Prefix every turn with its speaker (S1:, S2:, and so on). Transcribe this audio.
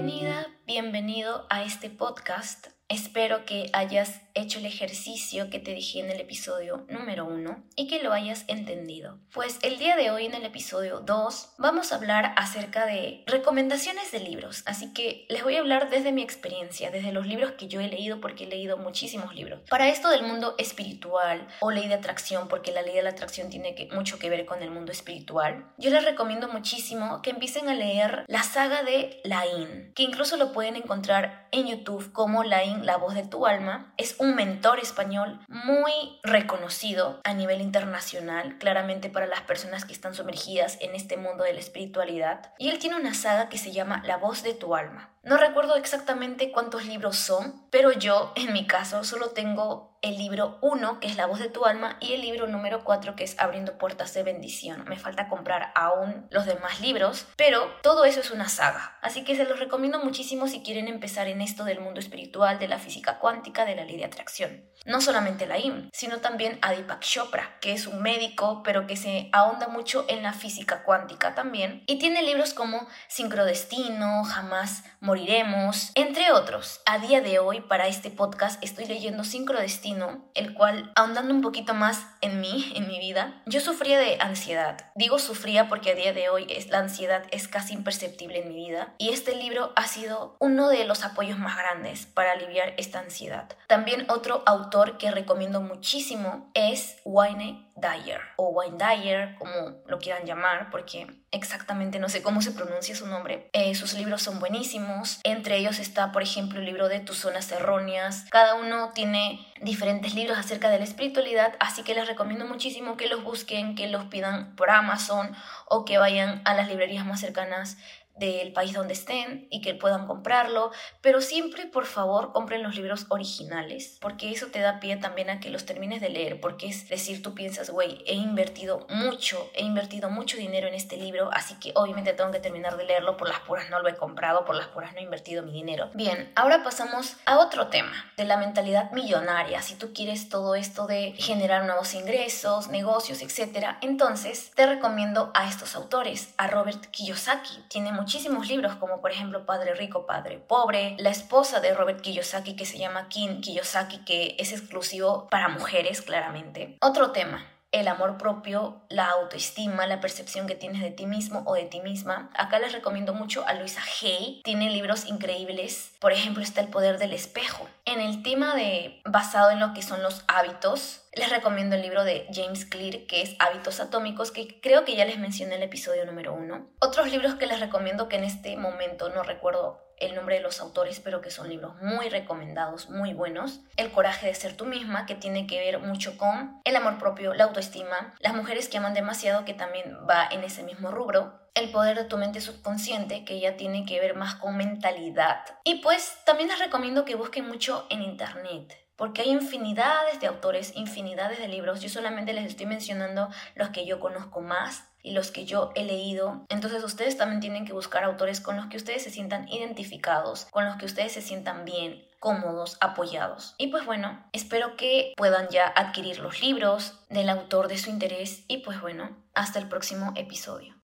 S1: Bienvenida, bienvenido a este podcast. Espero que hayas hecho el ejercicio que te dije en el episodio número 1 y que lo hayas entendido. Pues el día de hoy en el episodio 2 vamos a hablar acerca de recomendaciones de libros. Así que les voy a hablar desde mi experiencia, desde los libros que yo he leído porque he leído muchísimos libros. Para esto del mundo espiritual o ley de atracción, porque la ley de la atracción tiene mucho que ver con el mundo espiritual, yo les recomiendo muchísimo que empiecen a leer la saga de Lain, que incluso lo pueden encontrar en YouTube como Lain, la voz de tu alma. Es un mentor español muy reconocido a nivel internacional, claramente para las personas que están sumergidas en este mundo de la espiritualidad. Y él tiene una saga que se llama La voz de tu alma. No recuerdo exactamente cuántos libros son, pero yo, en mi caso, solo tengo el libro 1, que es La voz de tu alma, y el libro número 4, que es Abriendo puertas de bendición. Me falta comprar aún los demás libros, pero todo eso es una saga. Así que se los recomiendo muchísimo si quieren empezar en esto del mundo espiritual, de la física cuántica, de la ley de atracción. No solamente la IM, sino también Adipak Chopra, que es un médico, pero que se ahonda mucho en la física cuántica también. Y tiene libros como Sincrodestino, Jamás Moriremos, entre otros. A día de hoy, para este podcast, estoy leyendo Sincrodestino el cual, ahondando un poquito más en mí, en mi vida, yo sufría de ansiedad. Digo sufría porque a día de hoy la ansiedad es casi imperceptible en mi vida y este libro ha sido uno de los apoyos más grandes para aliviar esta ansiedad. También otro autor que recomiendo muchísimo es Wayne Dyer o Wayne Dyer, como lo quieran llamar, porque exactamente no sé cómo se pronuncia su nombre. Eh, sus libros son buenísimos. Entre ellos está, por ejemplo, el libro de Tus zonas erróneas. Cada uno tiene diferentes libros acerca de la espiritualidad, así que les recomiendo muchísimo que los busquen, que los pidan por Amazon o que vayan a las librerías más cercanas del país donde estén y que puedan comprarlo, pero siempre por favor compren los libros originales, porque eso te da pie también a que los termines de leer, porque es decir, tú piensas, güey, he invertido mucho, he invertido mucho dinero en este libro, así que obviamente tengo que terminar de leerlo, por las puras no lo he comprado, por las puras no he invertido mi dinero. Bien, ahora pasamos a otro tema, de la mentalidad millonaria, si tú quieres todo esto de generar nuevos ingresos, negocios, etc., entonces te recomiendo a estos autores, a Robert Kiyosaki, tiene mucho muchísimos libros como por ejemplo Padre Rico, Padre Pobre, la esposa de Robert Kiyosaki que se llama Kim Kiyosaki que es exclusivo para mujeres claramente. Otro tema, el amor propio, la autoestima, la percepción que tienes de ti mismo o de ti misma. Acá les recomiendo mucho a Luisa Hay, tiene libros increíbles. Por ejemplo, está El poder del espejo. En el tema de basado en lo que son los hábitos, les recomiendo el libro de James Clear, que es Hábitos Atómicos, que creo que ya les mencioné en el episodio número uno. Otros libros que les recomiendo que en este momento no recuerdo el nombre de los autores, pero que son libros muy recomendados, muy buenos. El coraje de ser tú misma, que tiene que ver mucho con el amor propio, la autoestima, las mujeres que aman demasiado, que también va en ese mismo rubro. El poder de tu mente subconsciente, que ya tiene que ver más con mentalidad. Y pues también les recomiendo que busquen mucho en internet porque hay infinidades de autores, infinidades de libros. Yo solamente les estoy mencionando los que yo conozco más y los que yo he leído. Entonces ustedes también tienen que buscar autores con los que ustedes se sientan identificados, con los que ustedes se sientan bien, cómodos, apoyados. Y pues bueno, espero que puedan ya adquirir los libros del autor de su interés y pues bueno, hasta el próximo episodio.